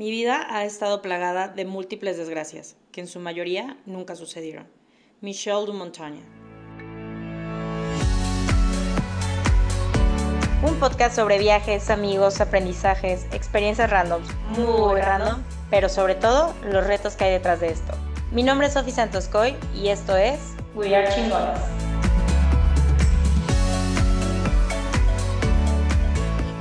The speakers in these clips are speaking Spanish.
Mi vida ha estado plagada de múltiples desgracias, que en su mayoría nunca sucedieron. Michelle de Montaña. Un podcast sobre viajes, amigos, aprendizajes, experiencias randoms, muy random, pero sobre todo los retos que hay detrás de esto. Mi nombre es Sofi Santos Coy y esto es We Are Chingones.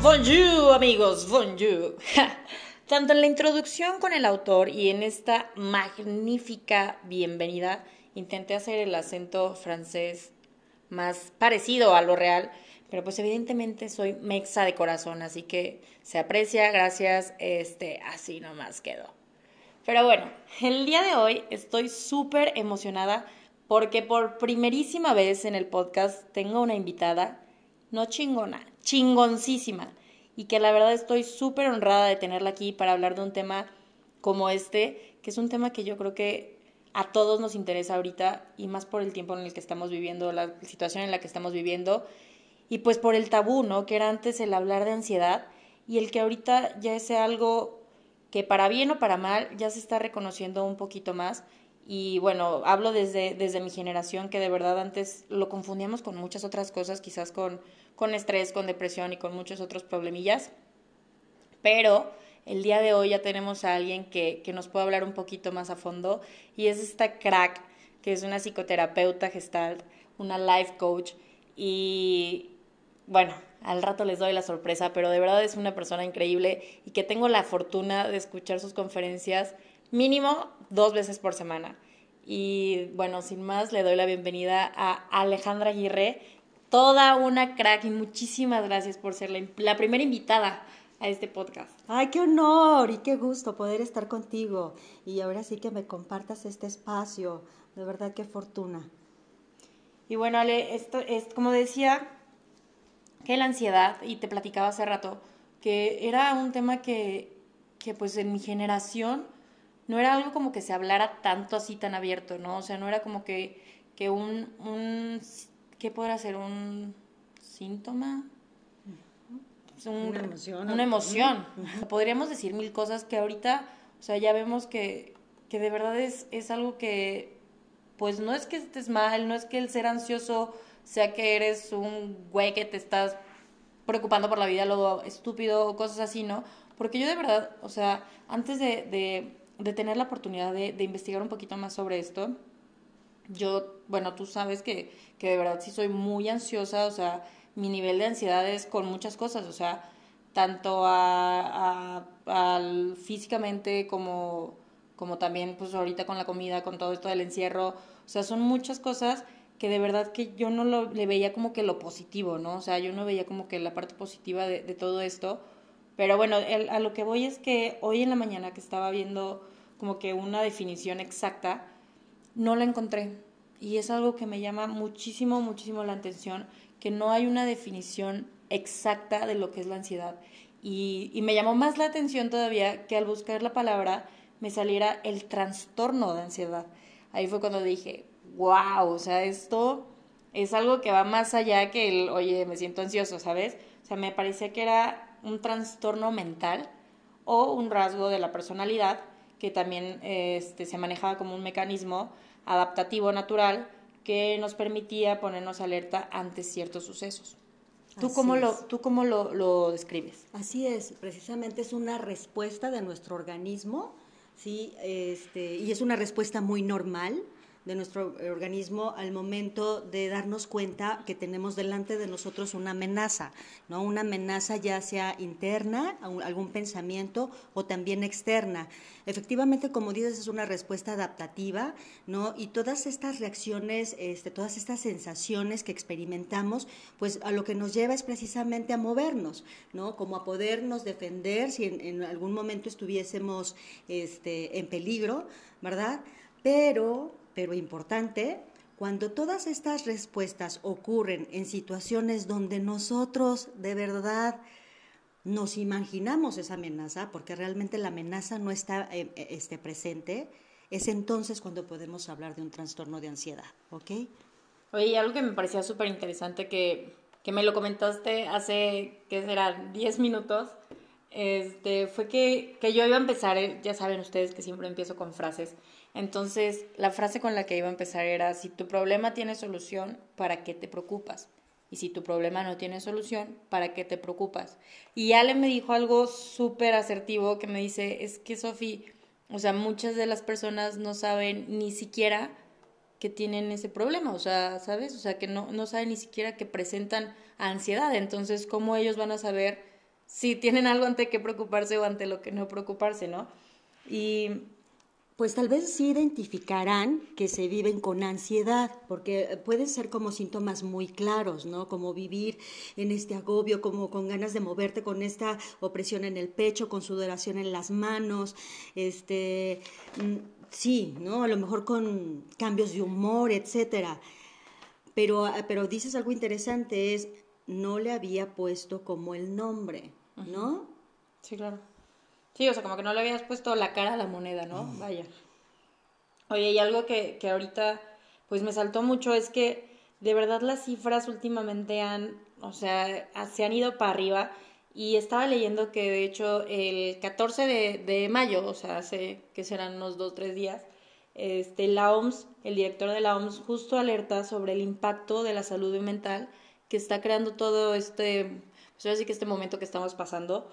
Bonjour amigos, bonjour. Tanto en la introducción con el autor y en esta magnífica bienvenida, intenté hacer el acento francés más parecido a lo real, pero pues evidentemente soy mexa de corazón, así que se aprecia, gracias, este, así nomás quedó. Pero bueno, el día de hoy estoy súper emocionada porque por primerísima vez en el podcast tengo una invitada, no chingona, chingoncísima y que la verdad estoy súper honrada de tenerla aquí para hablar de un tema como este, que es un tema que yo creo que a todos nos interesa ahorita y más por el tiempo en el que estamos viviendo, la situación en la que estamos viviendo y pues por el tabú, ¿no? Que era antes el hablar de ansiedad y el que ahorita ya es algo que para bien o para mal ya se está reconociendo un poquito más y bueno, hablo desde, desde mi generación que de verdad antes lo confundíamos con muchas otras cosas, quizás con con estrés, con depresión y con muchos otros problemillas. Pero el día de hoy ya tenemos a alguien que, que nos puede hablar un poquito más a fondo y es esta crack, que es una psicoterapeuta gestalt, una life coach y bueno, al rato les doy la sorpresa, pero de verdad es una persona increíble y que tengo la fortuna de escuchar sus conferencias mínimo dos veces por semana. Y bueno, sin más, le doy la bienvenida a Alejandra Aguirre, toda una crack y muchísimas gracias por ser la, primera invitada a este podcast. Ay, qué honor y qué gusto poder estar contigo y ahora sí que me compartas este espacio. De verdad, qué fortuna. Y bueno, Ale, esto es como decía, que la ansiedad, y te platicaba hace rato, que era un tema que, que pues en mi generación no era algo como que se hablara tanto así tan abierto, ¿no? O sea, no era como que, que un, un ¿qué podrá ser? ¿Un síntoma? una emoción. Una emoción. Podríamos decir mil cosas que ahorita, o sea, ya vemos que, que de verdad es, es algo que, pues no es que estés mal, no es que el ser ansioso sea que eres un güey que te estás preocupando por la vida, lo estúpido o cosas así, ¿no? Porque yo de verdad, o sea, antes de, de, de tener la oportunidad de, de investigar un poquito más sobre esto, yo, bueno, tú sabes que, que de verdad sí soy muy ansiosa, o sea, mi nivel de ansiedad es con muchas cosas, o sea, tanto a, físicamente como, como también pues ahorita con la comida, con todo esto del encierro, o sea, son muchas cosas que de verdad que yo no lo, le veía como que lo positivo, ¿no? O sea, yo no veía como que la parte positiva de, de todo esto, pero bueno, a lo que voy es que hoy en la mañana que estaba viendo como que una definición exacta, no la encontré. Y es algo que me llama muchísimo, muchísimo la atención, que no hay una definición exacta de lo que es la ansiedad. Y, me llamó más la atención todavía que al buscar la palabra me saliera el trastorno de ansiedad. Ahí fue cuando dije, wow, o sea, esto es algo que va más allá que el, oye, me siento ansioso, ¿sabes? O sea, me parecía que era un trastorno mental o un rasgo de la personalidad que también este, se manejaba como un mecanismo adaptativo natural que nos permitía ponernos alerta ante ciertos sucesos. ¿Tú cómo, lo, ¿Tú cómo lo, lo, describes? Así es, precisamente es una respuesta de nuestro organismo, ¿sí? Este, y es una respuesta muy normal de nuestro organismo al momento de darnos cuenta que tenemos delante de nosotros una amenaza, ¿no? Una amenaza ya sea interna, algún pensamiento o también externa. Efectivamente, como dices, es una respuesta adaptativa, ¿no? Y todas estas reacciones, este, todas estas sensaciones que experimentamos, pues a lo que nos lleva es precisamente a movernos, ¿no? Como a podernos defender si en, en algún momento estuviésemos este, en peligro, ¿verdad? Pero pero importante, cuando todas estas respuestas ocurren en situaciones donde nosotros de verdad nos imaginamos esa amenaza, porque realmente la amenaza no está eh, eh, este, presente, es entonces cuando podemos hablar de un trastorno de ansiedad, ¿ok? Oye, algo que me parecía súper interesante que, que me lo comentaste hace, ¿qué será?, 10 minutos, este, fue que, que yo iba a empezar, eh, ya saben ustedes que siempre empiezo con frases. Entonces, la frase con la que iba a empezar era, si tu problema tiene solución, ¿para qué te preocupas? Y si tu problema no tiene solución, ¿para qué te preocupas? Y Ale me dijo algo súper asertivo que me dice, es que Sofi, o sea, muchas de las personas no saben ni siquiera que tienen ese problema, o sea, ¿sabes? O sea, que no, no saben ni siquiera que presentan ansiedad. Entonces, ¿cómo ellos van a saber si tienen algo ante qué preocuparse o ante lo que no preocuparse, ¿no? Y pues tal vez sí identificarán que se viven con ansiedad, porque pueden ser como síntomas muy claros, ¿no? Como vivir en este agobio, como con ganas de moverte, con esta opresión en el pecho, con sudoración en las manos, este, mm, sí, ¿no? A lo mejor con cambios de humor, etcétera. Pero, pero dices algo interesante, es, no le había puesto como el nombre, ¿no? Sí, claro. Sí, o sea, como que no le habías puesto la cara a la moneda, ¿no? Mm. Vaya. Oye, y algo que, que ahorita pues me saltó mucho es que de verdad las cifras últimamente han, o sea, se han ido para arriba y estaba leyendo que de hecho el 14 de, de mayo, o sea, hace que serán unos dos, tres días, este, la OMS, el director de la OMS justo alerta sobre el impacto de la salud mental que está creando todo este, pues ahora sí que este momento que estamos pasando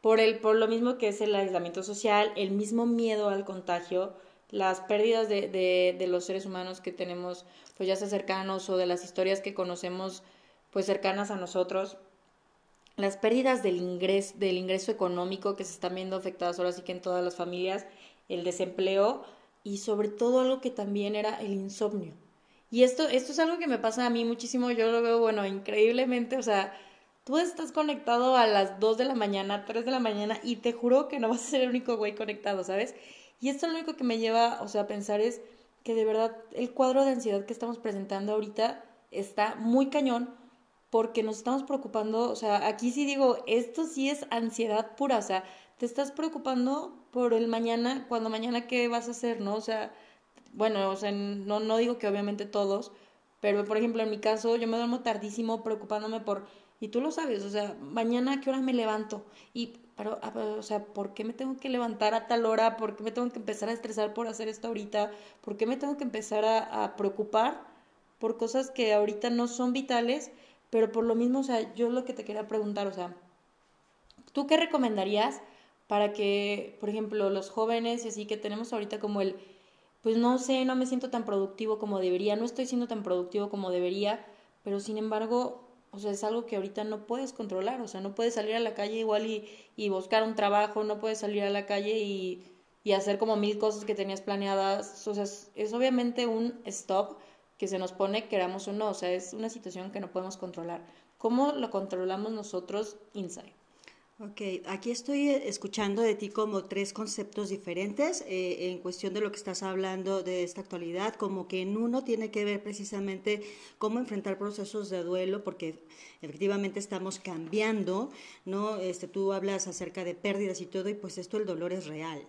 por, el, por lo mismo que es el aislamiento social, el mismo miedo al contagio, las pérdidas de, de, de, los seres humanos que tenemos pues ya sea cercanos o de las historias que conocemos pues cercanas a nosotros, las pérdidas del ingreso, del ingreso económico que se están viendo afectadas ahora sí que en todas las familias, el desempleo y sobre todo algo que también era el insomnio. Y esto, esto es algo que me pasa a mí muchísimo, yo lo veo, bueno, increíblemente, o sea, tú estás conectado a las 2 de la mañana, 3 de la mañana y te juro que no vas a ser el único güey conectado, ¿sabes? Y esto lo único que me lleva, o sea, a pensar es que de verdad el cuadro de ansiedad que estamos presentando ahorita está muy cañón porque nos estamos preocupando, o sea, aquí sí digo, esto sí es ansiedad pura, o sea, te estás preocupando por el mañana, cuando mañana qué vas a hacer, ¿no? O sea, bueno, o sea, no, no digo que obviamente todos, pero por ejemplo en mi caso yo me duermo tardísimo preocupándome por y tú lo sabes, o sea, mañana a qué hora me levanto. Y, pero, o sea, ¿por qué me tengo que levantar a tal hora? ¿Por qué me tengo que empezar a estresar por hacer esto ahorita? ¿Por qué me tengo que empezar a, a preocupar por cosas que ahorita no son vitales? Pero por lo mismo, o sea, yo lo que te quería preguntar, o sea, ¿tú qué recomendarías para que, por ejemplo, los jóvenes y así que tenemos ahorita como el, pues no sé, no me siento tan productivo como debería, no estoy siendo tan productivo como debería, pero sin embargo, o sea, es algo que ahorita no puedes controlar, o sea, no puedes salir a la calle igual y, y buscar un trabajo, no puedes salir a la calle y, y hacer como mil cosas que tenías planeadas, o sea, es, es, obviamente un stop que se nos pone, queramos o no, o sea, es una situación que no podemos controlar. ¿Cómo lo controlamos nosotros inside? Ok, aquí estoy eh, escuchando de ti como tres conceptos diferentes eh, en cuestión de lo que estás hablando de esta actualidad, como que en uno tiene que ver precisamente cómo enfrentar procesos de duelo, porque efectivamente estamos cambiando, ¿no? Este, tú hablas acerca de pérdidas y todo, y pues esto el dolor es real.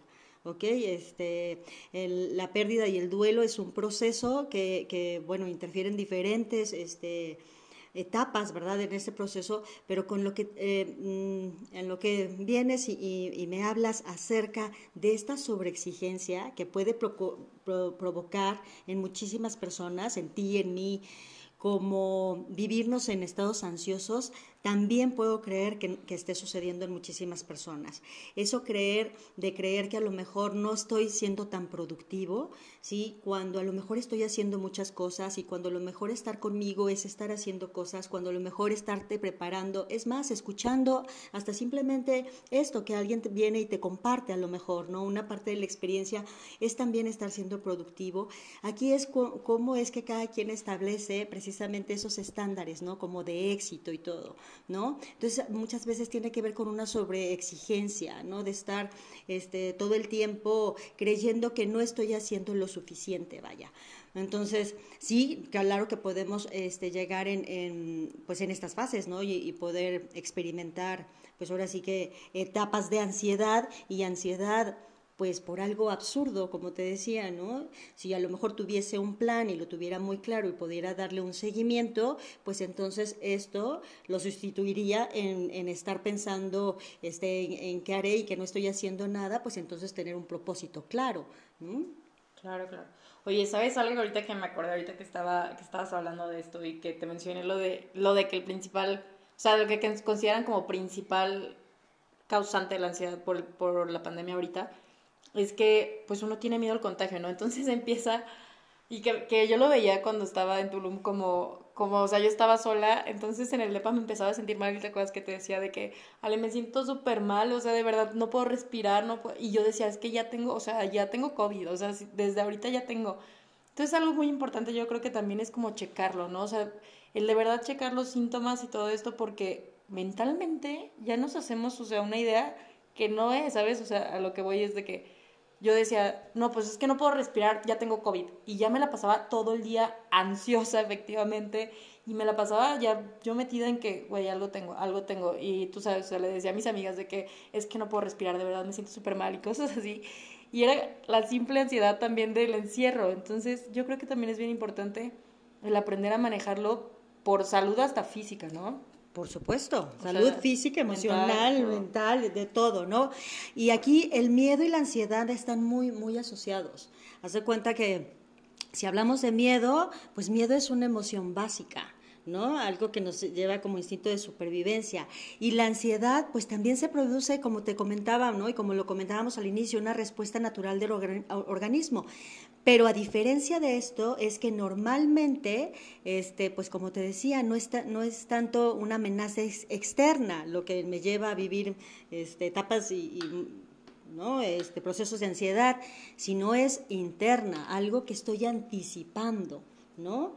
¿ok? Este, el, la pérdida y el duelo es un proceso que, que bueno, interfieren diferentes, este, etapas, ¿verdad?, en ese proceso, pero con lo que, eh, mm, en lo que vienes y, me hablas acerca de esta sobreexigencia que puede provocar en muchísimas personas, en ti, en mí, como vivirnos en estados ansiosos, también puedo creer que, esté sucediendo en muchísimas personas. Eso creer, de creer que a lo mejor no estoy siendo tan productivo, ¿sí? Cuando a lo mejor estoy haciendo muchas cosas y cuando lo mejor estar conmigo es estar haciendo cosas, cuando lo mejor estarte preparando, es más, escuchando hasta simplemente esto que alguien viene y te comparte a lo mejor, ¿no? Una parte de la experiencia es también estar siendo productivo. Aquí es cómo es que cada quien establece precisamente esos estándares, ¿no? Como de éxito y todo. ¿No? Entonces, muchas veces tiene que ver con una sobreexigencia, ¿no? De estar este, todo el tiempo creyendo que no estoy haciendo lo suficiente, vaya. Entonces, sí, claro que podemos este, llegar en, pues en estas fases, ¿no? Y, poder experimentar, pues ahora sí que etapas de ansiedad y ansiedad pues por algo absurdo, como te decía, ¿no? Si a lo mejor tuviese un plan y lo tuviera muy claro y pudiera darle un seguimiento, pues entonces esto lo sustituiría en, en estar pensando este, en, qué haré y que no estoy haciendo nada, pues entonces tener un propósito claro. Claro, claro. Oye, ¿sabes algo ahorita que me acordé ahorita que estaba que estabas hablando de esto y que te mencioné lo de lo de que el principal, o sea, lo que consideran como principal causante de la ansiedad por, por la pandemia ahorita es que pues uno tiene miedo al contagio, ¿no? Entonces empieza, y que, que yo lo veía cuando estaba en Tulum como, como, o sea, yo estaba sola, entonces en el DEPA me empezaba a sentir mal, te acuerdas que te decía de que, Ale, me siento súper mal, o sea, de verdad no puedo respirar, no y yo decía, es que ya tengo, o sea, ya tengo COVID, o sea, desde ahorita ya tengo. Entonces algo muy importante yo creo que también es como checarlo, ¿no? O sea, el de verdad checar los síntomas y todo esto porque mentalmente ya nos hacemos, o sea, una idea que no es, ¿sabes? O sea, a lo que voy es de que yo decía, no, pues es que no puedo respirar, ya tengo COVID. Y ya me la pasaba todo el día ansiosa, efectivamente. Y me la pasaba ya yo metida en que, güey, algo tengo, algo tengo. Y tú sabes, o sea, le decía a mis amigas de que es que no puedo respirar, de verdad me siento súper mal y cosas así. Y era la simple ansiedad también del encierro. Entonces, yo creo que también es bien importante el aprender a manejarlo por salud hasta física, ¿no? Por supuesto, salud física, emocional, mental, de todo, ¿no? Y aquí el miedo y la ansiedad están muy, muy asociados. Haz de cuenta que si hablamos de miedo, pues miedo es una emoción básica. ¿no? Algo que nos lleva como instinto de supervivencia. Y la ansiedad, pues también se produce, como te comentaba, ¿no? Y como lo comentábamos al inicio, una respuesta natural del organismo. Pero a diferencia de esto, es que normalmente, este, pues como te decía, no, está, no es tanto una amenaza externa lo que me lleva a vivir este, etapas y, ¿no? este, procesos de ansiedad, sino es interna, algo que estoy anticipando, ¿no?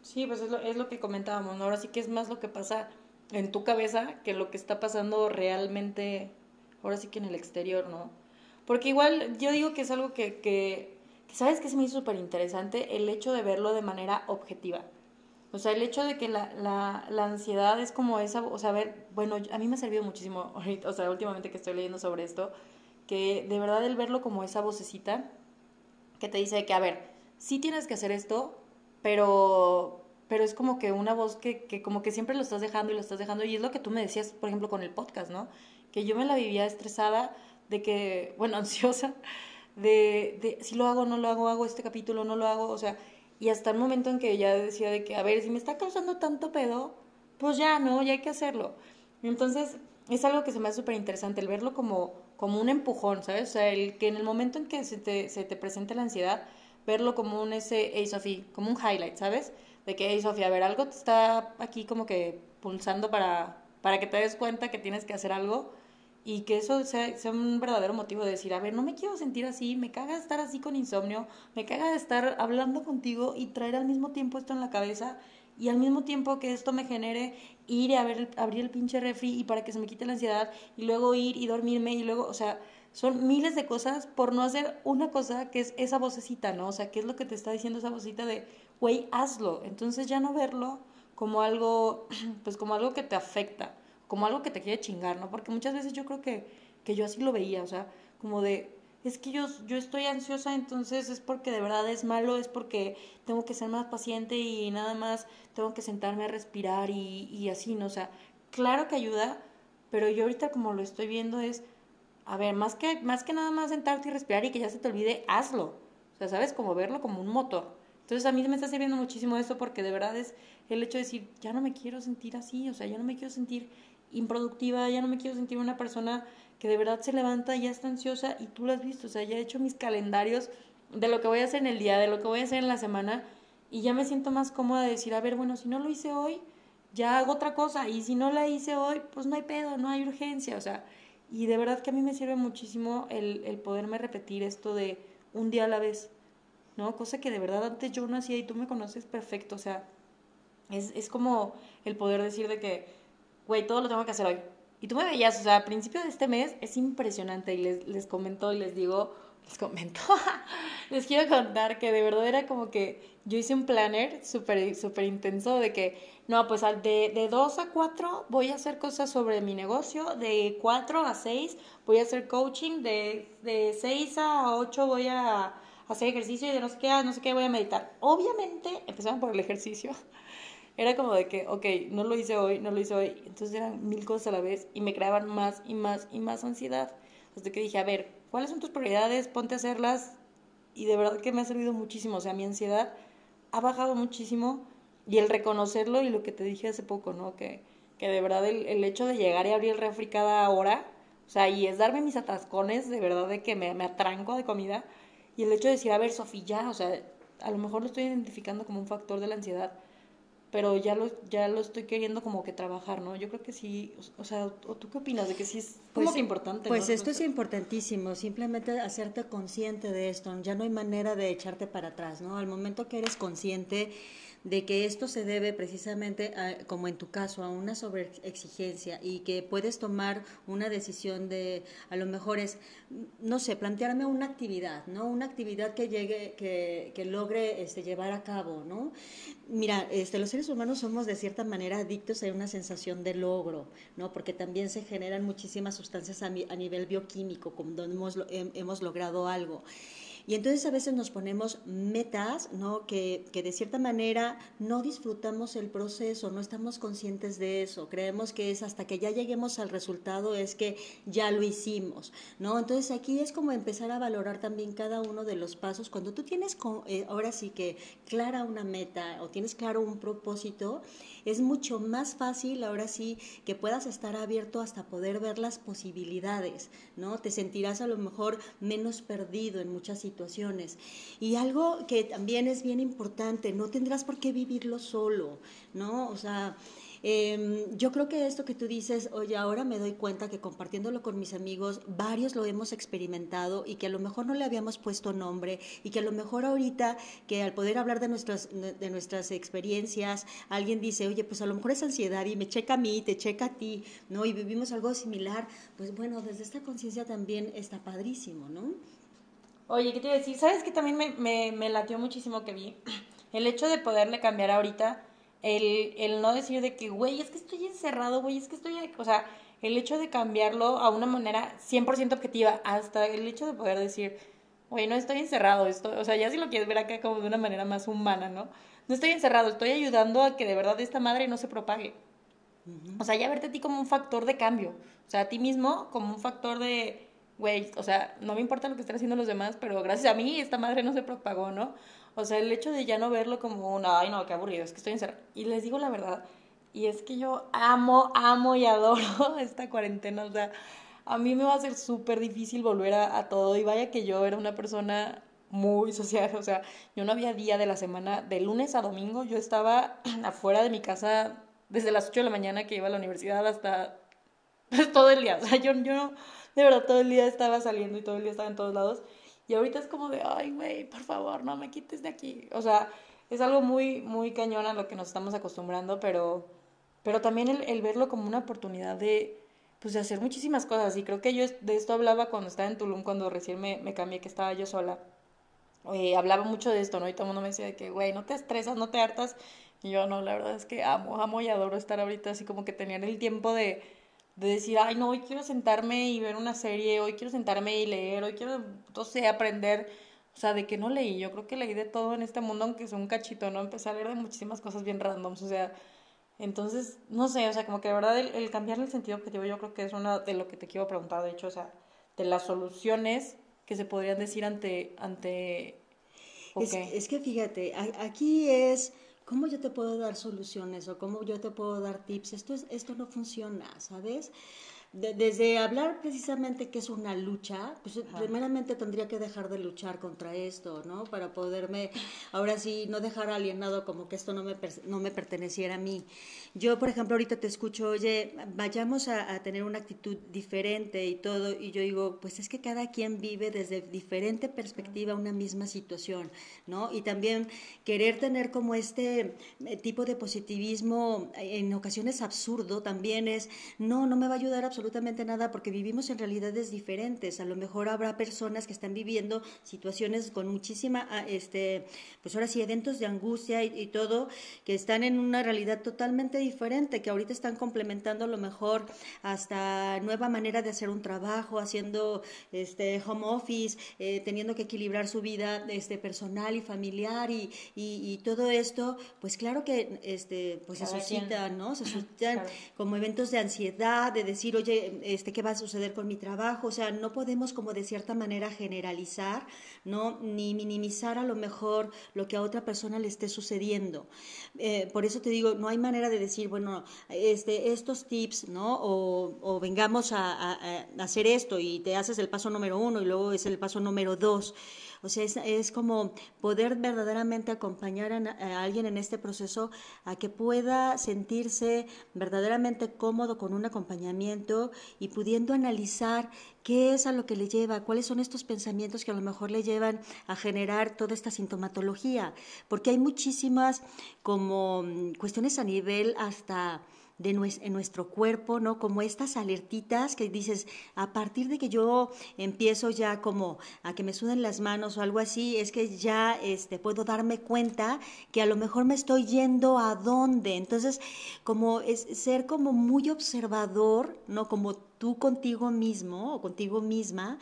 Sí, pues es lo, es lo que comentábamos, ¿no? Ahora sí que es más lo que pasa en tu cabeza que lo que está pasando realmente, ahora sí que en el exterior, ¿no? Porque igual yo digo que es algo que, que, ¿sabes que se me hizo súper interesante? El hecho de verlo de manera objetiva. O sea, el hecho de que la, ansiedad es como esa, o sea, ver, bueno, a mí me ha servido muchísimo, o sea, últimamente que estoy leyendo sobre esto, que de verdad el verlo como esa vocecita que te dice que, a ver, sí tienes que hacer esto, pero, pero es como que una voz que, que como que siempre lo estás dejando y lo estás dejando. Y es lo que tú me decías, por ejemplo, con el podcast, ¿no? Que yo me la vivía estresada, de que, bueno, ansiosa, de, si lo hago, no lo hago, hago este capítulo, no lo hago, o sea, y hasta el momento en que ya decía de que, a ver, si me está causando tanto pedo, pues ya, ¿no? Ya hay que hacerlo. Entonces, es algo que se me hace súper interesante, el verlo como, como un empujón, ¿sabes? O sea, el que en el momento en que se te, se te presente la ansiedad, verlo como un ese, hey Sophie, como un highlight, ¿sabes? De que, hey Sofía, a ver, algo te está aquí como que pulsando para, para que te des cuenta que tienes que hacer algo y que eso sea, sea, un verdadero motivo de decir, a ver, no me quiero sentir así, me caga estar así con insomnio, me caga de estar hablando contigo y traer al mismo tiempo esto en la cabeza y al mismo tiempo que esto me genere ir a ver, abrir el pinche refri y para que se me quite la ansiedad y luego ir y dormirme y luego, o sea, son miles de cosas por no hacer una cosa que es esa vocecita, ¿no? O sea, ¿qué es lo que te está diciendo esa vocecita de, güey, hazlo? Entonces ya no verlo como algo, pues como algo que te afecta, como algo que te quiere chingar, ¿no? Porque muchas veces yo creo que, que yo así lo veía, o sea, como de, es que yo, yo estoy ansiosa, entonces es porque de verdad es malo, es porque tengo que ser más paciente y nada más tengo que sentarme a respirar y, y así, ¿no? O sea, claro que ayuda, pero yo ahorita como lo estoy viendo es a ver, más que, más que nada más sentarte y respirar y que ya se te olvide, hazlo. O sea, ¿sabes? Como verlo como un motor. Entonces a mí me está sirviendo muchísimo esto porque de verdad es el hecho de decir, ya no me quiero sentir así, o sea, ya no me quiero sentir improductiva, ya no me quiero sentir una persona que de verdad se levanta y ya está ansiosa y tú lo has visto, o sea, ya he hecho mis calendarios de lo que voy a hacer en el día, de lo que voy a hacer en la semana y ya me siento más cómoda de decir, a ver, bueno, si no lo hice hoy, ya hago otra cosa y si no la hice hoy, pues no hay pedo, no hay urgencia, o sea, y de verdad que a mí me sirve muchísimo el, el poderme repetir esto de un día a la vez, ¿no? Cosa que de verdad antes yo no hacía y tú me conoces perfecto, o sea, es, es como el poder decir de que, güey, todo lo tengo que hacer hoy. Y tú me veías, o sea, a principio de este mes es impresionante y les, les comento y les digo, les comento, les quiero contar que de verdad era como que yo hice un planner súper super intenso de que, no, pues de, de 2 a 4 voy a hacer cosas sobre mi negocio, de 4 a 6 voy a hacer coaching, de, de 6 a 8 voy a hacer ejercicio y de no sé qué, no sé qué voy a meditar. Obviamente empezaban por el ejercicio. Era como de que, ok, no lo hice hoy, no lo hice hoy. Entonces eran mil cosas a la vez y me creaban más y más y más ansiedad. Hasta que dije, a ver, ¿cuáles son tus prioridades? Ponte a hacerlas. Y de verdad que me ha servido muchísimo. O sea, mi ansiedad ha bajado muchísimo. Y el reconocerlo y lo que te dije hace poco, ¿no? Que, que de verdad el, el hecho de llegar y abrir el refri cada hora, o sea, y es darme mis atascones, de verdad, de que me, me atranco de comida. Y el hecho de decir, a ver, Sofía, o sea, a lo mejor lo estoy identificando como un factor de la ansiedad pero ya lo, ya lo estoy queriendo como que trabajar, ¿no? Yo creo que sí, o, sea, ¿o ¿tú qué opinas de que sí es pues, importante? Pues esto es importantísimo, simplemente hacerte consciente de esto, ya no hay manera de echarte para atrás, ¿no? Al momento que eres consciente de que esto se debe precisamente, como en tu caso, a una sobreexigencia y que puedes tomar una decisión de, a lo mejor es, no sé, plantearme una actividad, ¿no? Una actividad que llegue, que, que logre este, llevar a cabo, ¿no? Mira, este, los seres humanos somos de cierta manera adictos a una sensación de logro, ¿no? Porque también se generan muchísimas sustancias a, a nivel bioquímico cuando hemos, hemos logrado algo. Y entonces a veces nos ponemos metas, ¿no? Que, que de cierta manera no disfrutamos el proceso, no estamos conscientes de eso. Creemos que es hasta que ya lleguemos al resultado es que ya lo hicimos, ¿no? Entonces aquí es como empezar a valorar también cada uno de los pasos. Cuando tú tienes eh, ahora sí que clara una meta o tienes claro un propósito, es mucho más fácil ahora sí que puedas estar abierto hasta poder ver las posibilidades, ¿no? Te sentirás a lo mejor menos perdido en muchas situaciones situaciones. Y algo que también es bien importante, no tendrás por qué vivirlo solo, ¿no? O sea, em, yo creo que esto que tú dices, oye, ahora me doy cuenta que compartiéndolo con mis amigos, varios lo hemos experimentado y que a lo mejor no le habíamos puesto nombre y que a lo mejor ahorita que al poder hablar de nuestras, de nuestras experiencias, alguien dice, oye, pues a lo mejor es ansiedad y me checa a mí, te checa a ti, ¿no? Y vivimos algo similar, pues bueno, desde esta conciencia también está padrísimo, ¿no? Oye, ¿qué te iba a decir? ¿Sabes que también me, me, me latió muchísimo que vi? El hecho de poderle cambiar ahorita, el, el no decir de que, güey, es que estoy encerrado, güey, es que estoy... O sea, el hecho de cambiarlo a una manera 100% objetiva, hasta el hecho de poder decir, güey, no estoy encerrado, estoy, o sea, ya si lo quieres ver acá como de una manera más humana, ¿no? No estoy encerrado, estoy ayudando a que de verdad esta madre no se propague. O sea, ya verte a ti como un factor de cambio, o sea, a ti mismo como un factor de güey, o sea, no me importa lo que estén haciendo los demás, pero gracias a mí esta madre no se propagó, ¿no? O sea, el hecho de ya no verlo como un, ay, no, qué aburrido, es que estoy encerrada. Y les digo la verdad, y es que yo amo, amo y adoro esta cuarentena, o sea, a mí me va a ser súper difícil volver a, a, todo, y vaya que yo era una persona muy social, o sea, yo no había día de la semana, de lunes a domingo, yo estaba afuera de mi casa desde las 8 de la mañana que iba a la universidad hasta pues, todo el día, o sea, yo, yo de verdad todo el día estaba saliendo y todo el día estaba en todos lados. Y ahorita es como de, ay, güey, por favor, no me quites de aquí. O sea, es algo muy, muy cañón a lo que nos estamos acostumbrando, pero, pero también el, verlo como una oportunidad de, pues, de hacer muchísimas cosas. Y creo que yo de esto hablaba cuando estaba en Tulum, cuando recién me, me cambié, que estaba yo sola. Eh, hablaba mucho de esto, ¿no? Y todo el mundo me decía de que, güey, no te estresas, no te hartas. Y yo, no, la verdad es que amo, amo y adoro estar ahorita así como que tener el tiempo de de decir, ay, no, hoy quiero sentarme y ver una serie, hoy quiero sentarme y leer, hoy quiero, no sé, aprender. O sea, de que no leí, yo creo que leí de todo en este mundo, aunque es un cachito, ¿no? Empecé a leer de muchísimas cosas bien randoms, o sea, entonces, no sé, o sea, como que de verdad el, el cambiar el sentido objetivo yo creo que es una de lo que te quiero preguntar, de hecho, o sea, de las soluciones que se podrían decir ante... ante es, es que fíjate, aquí es ¿Cómo yo te puedo dar soluciones o cómo yo te puedo dar tips? Esto, es, esto no funciona, ¿sabes? Desde hablar precisamente que es una lucha, pues primeramente tendría que dejar de luchar contra esto, ¿no? Para poderme, ahora sí, no dejar alienado como que esto no me, no me perteneciera a mí. Yo, por ejemplo, ahorita te escucho, oye, vayamos a, a, tener una actitud diferente y todo, y yo digo, pues es que cada quien vive desde diferente perspectiva una misma situación, ¿no? Y también querer tener como este eh, tipo de positivismo en ocasiones absurdo también es, no, no me va a ayudar absolutamente absolutamente nada porque vivimos en realidades diferentes. A lo mejor habrá personas que están viviendo situaciones con muchísima, ah, este, pues ahora sí, eventos de angustia y, todo, que están en una realidad totalmente diferente, que ahorita están complementando a lo mejor hasta nueva manera de hacer un trabajo, haciendo este home office, eh, teniendo que equilibrar su vida este, personal y familiar y, y, todo esto, pues claro que este, pues se suscita, ¿no? Se suscitan como eventos de ansiedad, de decir, oye, este, ¿qué va a suceder con mi trabajo? O sea, no podemos como de cierta manera generalizar, ¿no? Ni minimizar a lo mejor lo que a otra persona le esté sucediendo. Eh, por eso te digo, no hay manera de decir, bueno, este, estos tips, ¿no? O, o vengamos a, hacer esto y te haces el paso número uno y luego es el paso número dos. O sea, es, como poder verdaderamente acompañar a, alguien en este proceso a que pueda sentirse verdaderamente cómodo con un acompañamiento y pudiendo analizar qué es a lo que le lleva, cuáles son estos pensamientos que a lo mejor le llevan a generar toda esta sintomatología, porque hay muchísimas como mm, cuestiones a nivel hasta de en nuestro cuerpo, ¿no? Como estas alertitas que dices, a partir de que yo empiezo ya como a que me suden las manos o algo así, es que ya este, puedo darme cuenta que a lo mejor me estoy yendo a dónde. Entonces, como es ser como muy observador, ¿no? Como tú contigo mismo o contigo misma,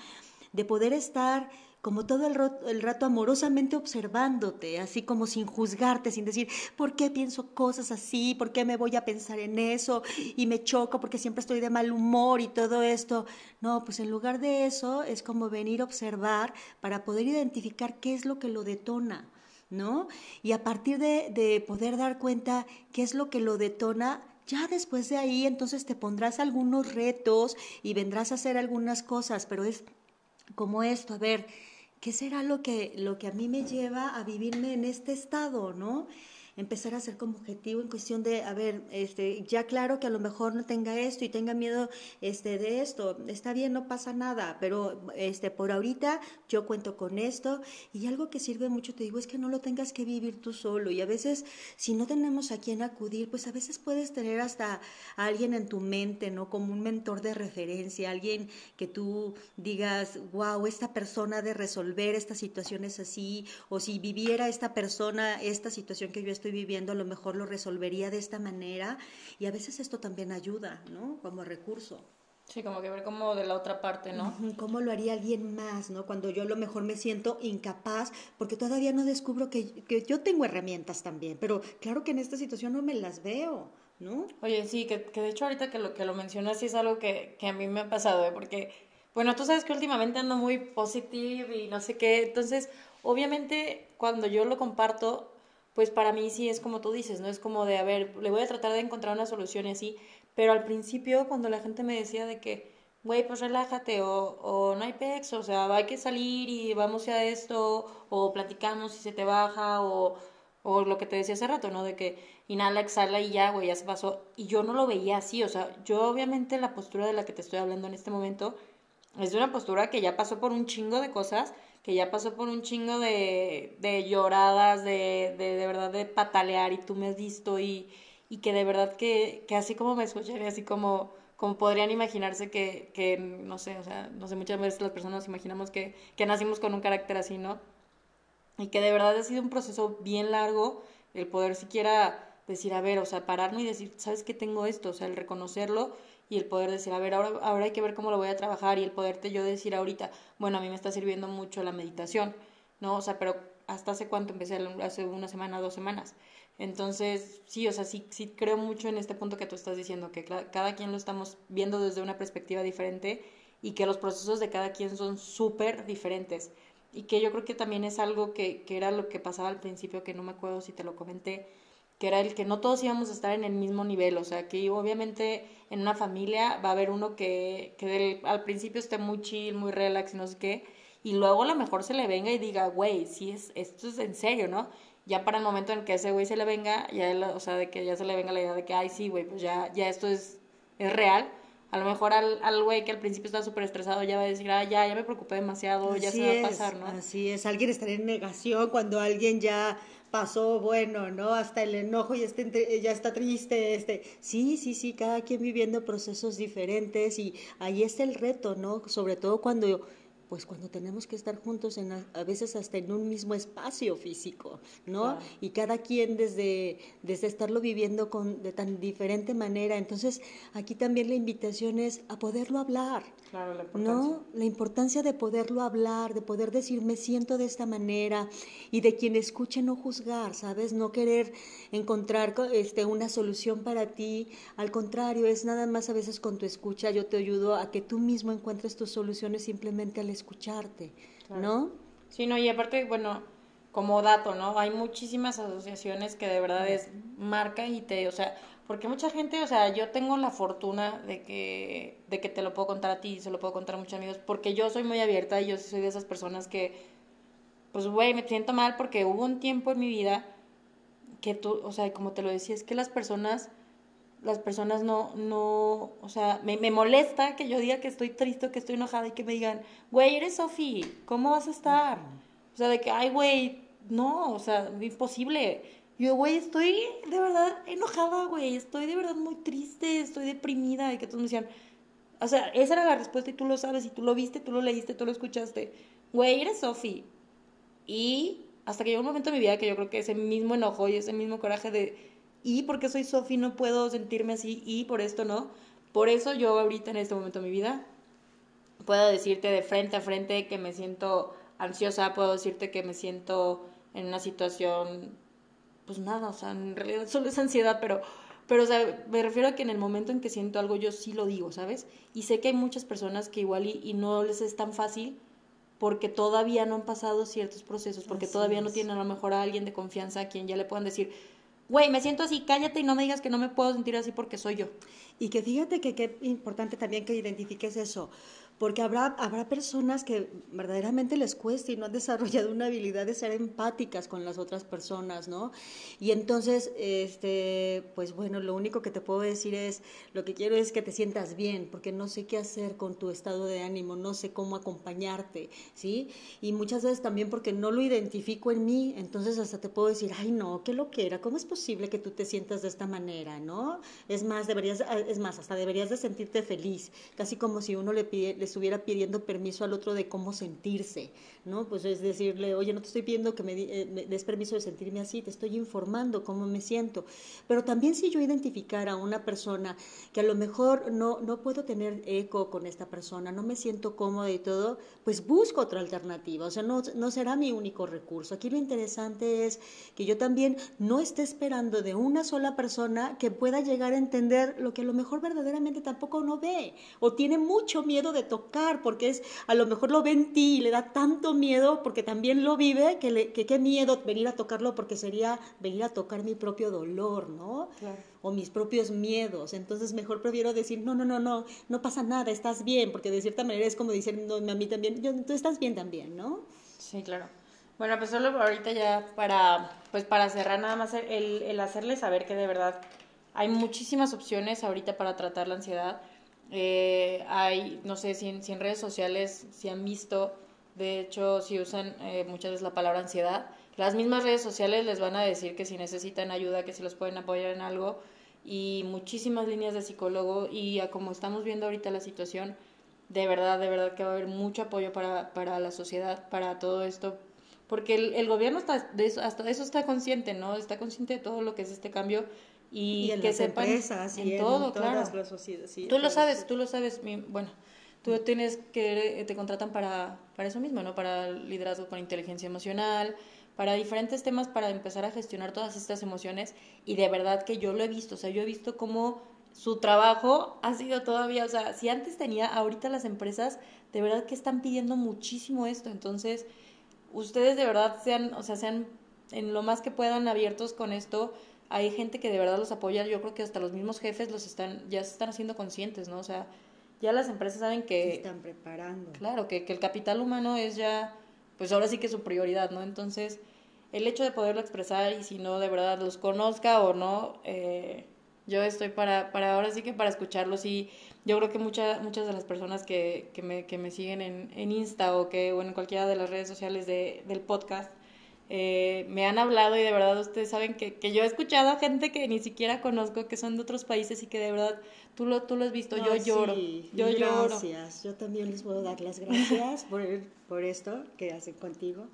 de poder estar como todo el, rato amorosamente observándote, así como sin juzgarte, sin decir, ¿por qué pienso cosas así? ¿Por qué me voy a pensar en eso? Y me choco porque siempre estoy de mal humor y todo esto. No, pues en lugar de eso es como venir a observar para poder identificar qué es lo que lo detona. ¿No? Y a partir de, de poder dar cuenta qué es lo que lo detona, ya después de ahí entonces te pondrás algunos retos y vendrás a hacer algunas cosas, pero es como esto, a ver, ¿qué será lo que, lo que a mí me lleva a vivirme en este estado, no? Empezar a ser como objetivo en cuestión de, a ver, este, ya claro que a lo mejor no tenga esto y tenga miedo este, de esto, está bien, no pasa nada, pero este, por ahorita yo cuento con esto y algo que sirve mucho, te digo, es que no lo tengas que vivir tú solo y a veces si no tenemos a quién acudir, pues a veces puedes tener hasta a alguien en tu mente, ¿no? Como un mentor de referencia, alguien que tú digas, wow, esta persona de resolver estas situaciones así, o si viviera esta persona esta situación que yo estoy estoy viviendo a lo mejor lo resolvería de esta manera y a veces esto también ayuda, ¿no? Como recurso. Sí, como que ver como de la otra parte, ¿no? ¿Cómo lo haría alguien más, ¿no? Cuando yo a lo mejor me siento incapaz, porque todavía no descubro que, que yo tengo herramientas también, pero claro que en esta situación no me las veo, ¿no? Oye, sí, que, que de hecho ahorita que lo, que lo mencionas sí es algo que, que a mí me ha pasado, ¿eh? Porque, bueno, tú sabes que últimamente ando muy positive y no sé qué, entonces, obviamente, cuando yo lo comparto, pues para mí sí es como tú dices, ¿no? Es como de, a ver, le voy a tratar de encontrar una solución y así, pero al principio cuando la gente me decía de que, güey, pues relájate, o, o no hay pex, o sea, hay que salir y vamos a esto, o platicamos y se te baja, o, o lo que te decía hace rato, ¿no? De que inhala, exhala y ya, güey, ya se pasó. Y yo no lo veía así, o sea, yo obviamente la postura de la que te estoy hablando en este momento es de una postura que ya pasó por un chingo de cosas que ya pasó por un chingo de, de lloradas, de, de, de, verdad de patalear y tú me has visto y, y que de verdad que, que así como me escucharé, así como, como podrían imaginarse que, que, no sé, o sea, no sé, muchas veces las personas imaginamos que, que nacimos con un carácter así, ¿no? Y que de verdad ha sido un proceso bien largo el poder siquiera decir, a ver, o sea, pararme y decir, ¿sabes qué tengo esto? O sea, el reconocerlo y el poder decir, a ver, ahora, ahora hay que ver cómo lo voy a trabajar y el poderte yo decir ahorita, bueno, a mí me está sirviendo mucho la meditación, ¿no? O sea, pero hasta hace cuánto empecé, hace una semana, dos semanas. Entonces, sí, o sea, sí, sí creo mucho en este punto que tú estás diciendo, que cada quien lo estamos viendo desde una perspectiva diferente y que los procesos de cada quien son súper diferentes. Y que yo creo que también es algo que, que era lo que pasaba al principio, que no me acuerdo si te lo comenté, que era el que no todos íbamos a estar en el mismo nivel, o sea, que obviamente en una familia va a haber uno que, que al principio esté muy chill, muy relax y no sé qué, y luego a lo mejor se le venga y diga, güey, sí, es, esto es en serio, ¿no? Ya para el momento en que ese güey se le venga, ya o sea, de que ya se le venga la idea de que, ay, sí, güey, pues ya, ya esto es, es real, a lo mejor al, al güey que al principio está súper estresado ya va a decir, ah, ya, ya me preocupé demasiado, ya se va a pasar, ¿no? Así es, alguien estará en negación cuando alguien ya pasó, bueno, ¿no? Hasta el enojo ya está, ya está triste, este, sí, sí, sí, cada quien viviendo procesos diferentes y ahí está el reto, ¿no? Sobre todo cuando pues cuando tenemos que estar juntos en a, veces hasta en un mismo espacio físico, ¿no? Y cada quien desde, desde estarlo viviendo con, de tan diferente manera. Entonces, aquí también la invitación es a poderlo hablar, claro, la importancia. ¿no? La importancia de poderlo hablar, de poder decir, me siento de esta manera, y de quien escuche no juzgar, ¿sabes? No querer encontrar este, una solución para ti, al contrario, es nada más a veces con tu escucha, yo te ayudo a que tú mismo encuentres tus soluciones simplemente al escuchar escucharte, ¿no? Sí, no, y aparte, bueno, como dato, ¿no? Hay muchísimas asociaciones que de verdad es marca y te, o sea, porque mucha gente, o sea, yo tengo la fortuna de que, de que te lo puedo contar a ti, se lo puedo contar a muchos amigos, porque yo soy muy abierta y yo soy de esas personas que, pues, güey, me siento mal porque hubo un tiempo en mi vida que tú, o sea, como te lo decía, es que las personas las personas no, no, o sea, me, me, molesta que yo diga que estoy triste, que estoy enojada y que me digan, güey, eres Sofi, ¿cómo vas a estar? O sea, de que, ay, güey, no, o sea, imposible. Yo, güey, estoy de verdad enojada, güey, estoy de verdad muy triste, estoy deprimida, y que todos me decían, o sea, esa era la respuesta y tú lo sabes, y tú lo viste, tú lo leíste, tú lo escuchaste. Güey, eres Sofi. Y hasta que llegó un momento en mi vida que yo creo que ese mismo enojo y ese mismo coraje de y porque soy Sofi no puedo sentirme así y por esto no. Por eso yo ahorita en este momento de mi vida puedo decirte de frente a frente que me siento ansiosa, puedo decirte que me siento en una situación, pues nada, o sea, en realidad solo es ansiedad, pero, pero o sea, me refiero a que en el momento en que siento algo yo sí lo digo, ¿sabes? Y sé que hay muchas personas que igual y, no les es tan fácil porque todavía no han pasado ciertos procesos, porque todavía no tienen a lo mejor a alguien de confianza a quien ya le puedan decir, güey, me siento así, cállate y no me digas que no me puedo sentir así porque soy yo. Y que fíjate que qué importante también que identifiques eso porque habrá, habrá personas que verdaderamente les cuesta y no han desarrollado una habilidad de ser empáticas con las otras personas, ¿no? Y entonces, este, pues bueno, lo único que te puedo decir es, lo que quiero es que te sientas bien, porque no sé qué hacer con tu estado de ánimo, no sé cómo acompañarte, ¿sí? Y muchas veces también porque no lo identifico en mí, entonces hasta te puedo decir, ay no, qué lo que era, ¿cómo es posible que tú te sientas de esta manera, ¿no? Es más, deberías, es más, hasta deberías de sentirte feliz, casi como si uno le pide estuviera pidiendo permiso al otro de cómo sentirse, ¿no? Pues es decirle, oye, no te estoy pidiendo que eh, me, des permiso de sentirme así, te estoy informando cómo me siento. Pero también si yo identificara a una persona que a lo mejor no, no puedo tener eco con esta persona, no me siento cómoda y todo, pues busco otra alternativa, o sea, no, no será mi único recurso. Aquí lo interesante es que yo también no esté esperando de una sola persona que pueda llegar a entender lo que a lo mejor verdaderamente tampoco no ve o tiene mucho miedo de tocar porque es a lo mejor lo ve en ti y le da tanto miedo porque también lo vive, que, le, que qué miedo venir a tocarlo porque sería venir a tocar mi propio dolor, ¿no? O mis propios miedos. Entonces mejor prefiero decir, no, no, no, no, no pasa nada, estás bien, porque de cierta manera es como decir, no, a mí también, yo, tú estás bien también, ¿no? Sí, claro. Bueno, pues solo ahorita ya para, pues para cerrar nada más el, el hacerles saber que de verdad hay muchísimas opciones ahorita para tratar la ansiedad. Eh, hay, no sé si en, si en, redes sociales, si han visto de hecho, si usan eh, muchas veces la palabra ansiedad, las mismas redes sociales les van a decir que si necesitan ayuda, que si los pueden apoyar en algo y muchísimas líneas de psicólogo y a como estamos viendo ahorita la situación, de verdad, de verdad que va a haber mucho apoyo para, para la sociedad, para todo esto, porque el, gobierno está de eso, hasta de eso está consciente, ¿no? Está consciente de todo lo que es este cambio y, en que las sepan empresas y en todo, claro. Las sí, tú lo sabes, tú lo sabes, bueno, tú tienes que, eh, te contratan para, para eso mismo, ¿no? Para liderazgo con inteligencia emocional, para diferentes temas para empezar a gestionar todas estas emociones y de verdad que yo lo he visto, o sea, yo he visto cómo su trabajo ha sido todavía, o sea, si antes tenía, ahorita las empresas de verdad que están pidiendo muchísimo esto, entonces ustedes de verdad sean, o sea, sean en lo más que puedan abiertos con esto, hay gente que de verdad los apoya, yo creo que hasta los mismos jefes los están, ya se están haciendo conscientes, ¿no? O sea, ya las empresas saben que... Se están preparando. Claro, que, que el capital humano es ya, pues ahora sí que es su prioridad, ¿no? Entonces, el hecho de poderlo expresar y si no de verdad los conozca o no, eh, Yo estoy para, para ahora sí que para escucharlos y yo creo que muchas muchas de las personas que, que, me, que me siguen en, en Insta o que, bueno, en cualquiera de las redes sociales de, del podcast, eh, me han hablado y de verdad ustedes saben que, que, yo he escuchado a gente que ni siquiera conozco, que son de otros países y que de verdad tú lo, tú lo has visto, yo lloro, yo gracias. lloro. Gracias, yo también les puedo dar las gracias por, por esto que hacen contigo.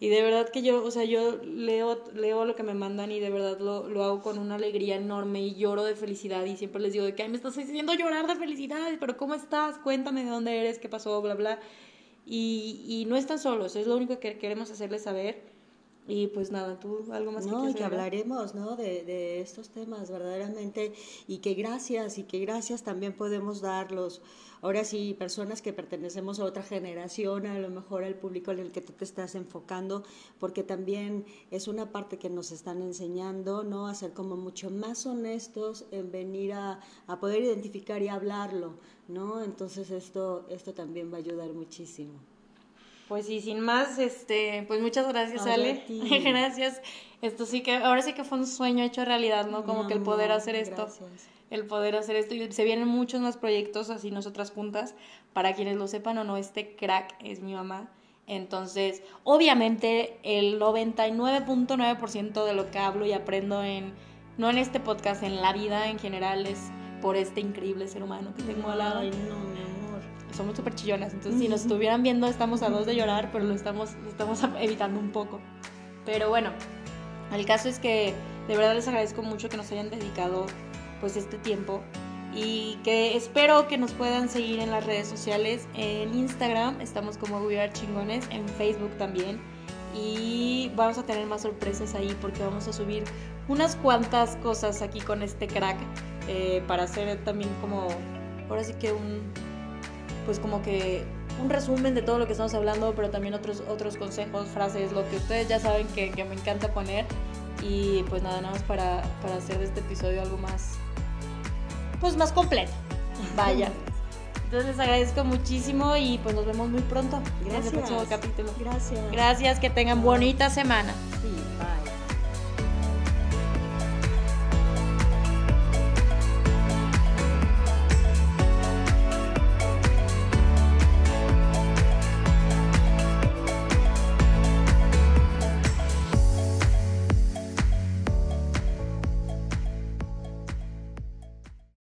Y de verdad que yo, o sea, yo leo, leo lo que me mandan y de verdad lo, lo hago con una alegría enorme y lloro de felicidad y siempre les digo de que Ay, me estás haciendo llorar de felicidad, pero ¿cómo estás? Cuéntame de dónde eres, qué pasó, bla, bla. Y, y no están solos, es lo único que queremos hacerles saber y pues nada, tú algo más no, que y que hablaremos, ¿no? De, de, estos temas verdaderamente y que gracias y que gracias también podemos darlos. Ahora sí, personas que pertenecemos a otra generación, a lo mejor al público en el que tú te estás enfocando, porque también es una parte que nos están enseñando, ¿no? A ser como mucho más honestos en venir a, a poder identificar y hablarlo, ¿no? Entonces esto, esto también va a ayudar muchísimo. Pues sí, sin más, este, pues muchas gracias, Ale. gracias. Esto sí que, ahora sí que fue un sueño hecho realidad, ¿no? Como no, que el poder hacer esto. Gracias. El poder hacer esto. Y se vienen muchos más proyectos así nosotras juntas. Para quienes lo sepan o no, este crack es mi mamá. Entonces, obviamente, el 99.9% de lo que hablo y aprendo en, no en este podcast, en la vida en general, es por este increíble ser humano que tengo al lado. Ay, no, somos súper chillonas, entonces si nos estuvieran viendo estamos a dos de llorar, pero lo estamos, lo estamos evitando un poco. Pero bueno, el caso es que de verdad les agradezco mucho que nos hayan dedicado pues este tiempo y que espero que nos puedan seguir en las redes sociales, en Instagram estamos como We Are Chingones, en Facebook también. Y vamos a tener más sorpresas ahí porque vamos a subir unas cuantas cosas aquí con este crack eh, para hacer también como, ahora sí que un, pues como que un resumen de todo lo que estamos hablando, pero también otros, otros consejos, frases, lo que ustedes ya saben que, que me encanta poner. Y pues nada, nada más para, para hacer de este episodio algo más, pues más completo. Vaya. Entonces les agradezco muchísimo y pues nos vemos muy pronto Gracias. en el próximo capítulo. Gracias. Gracias, que tengan bonita semana. Sí.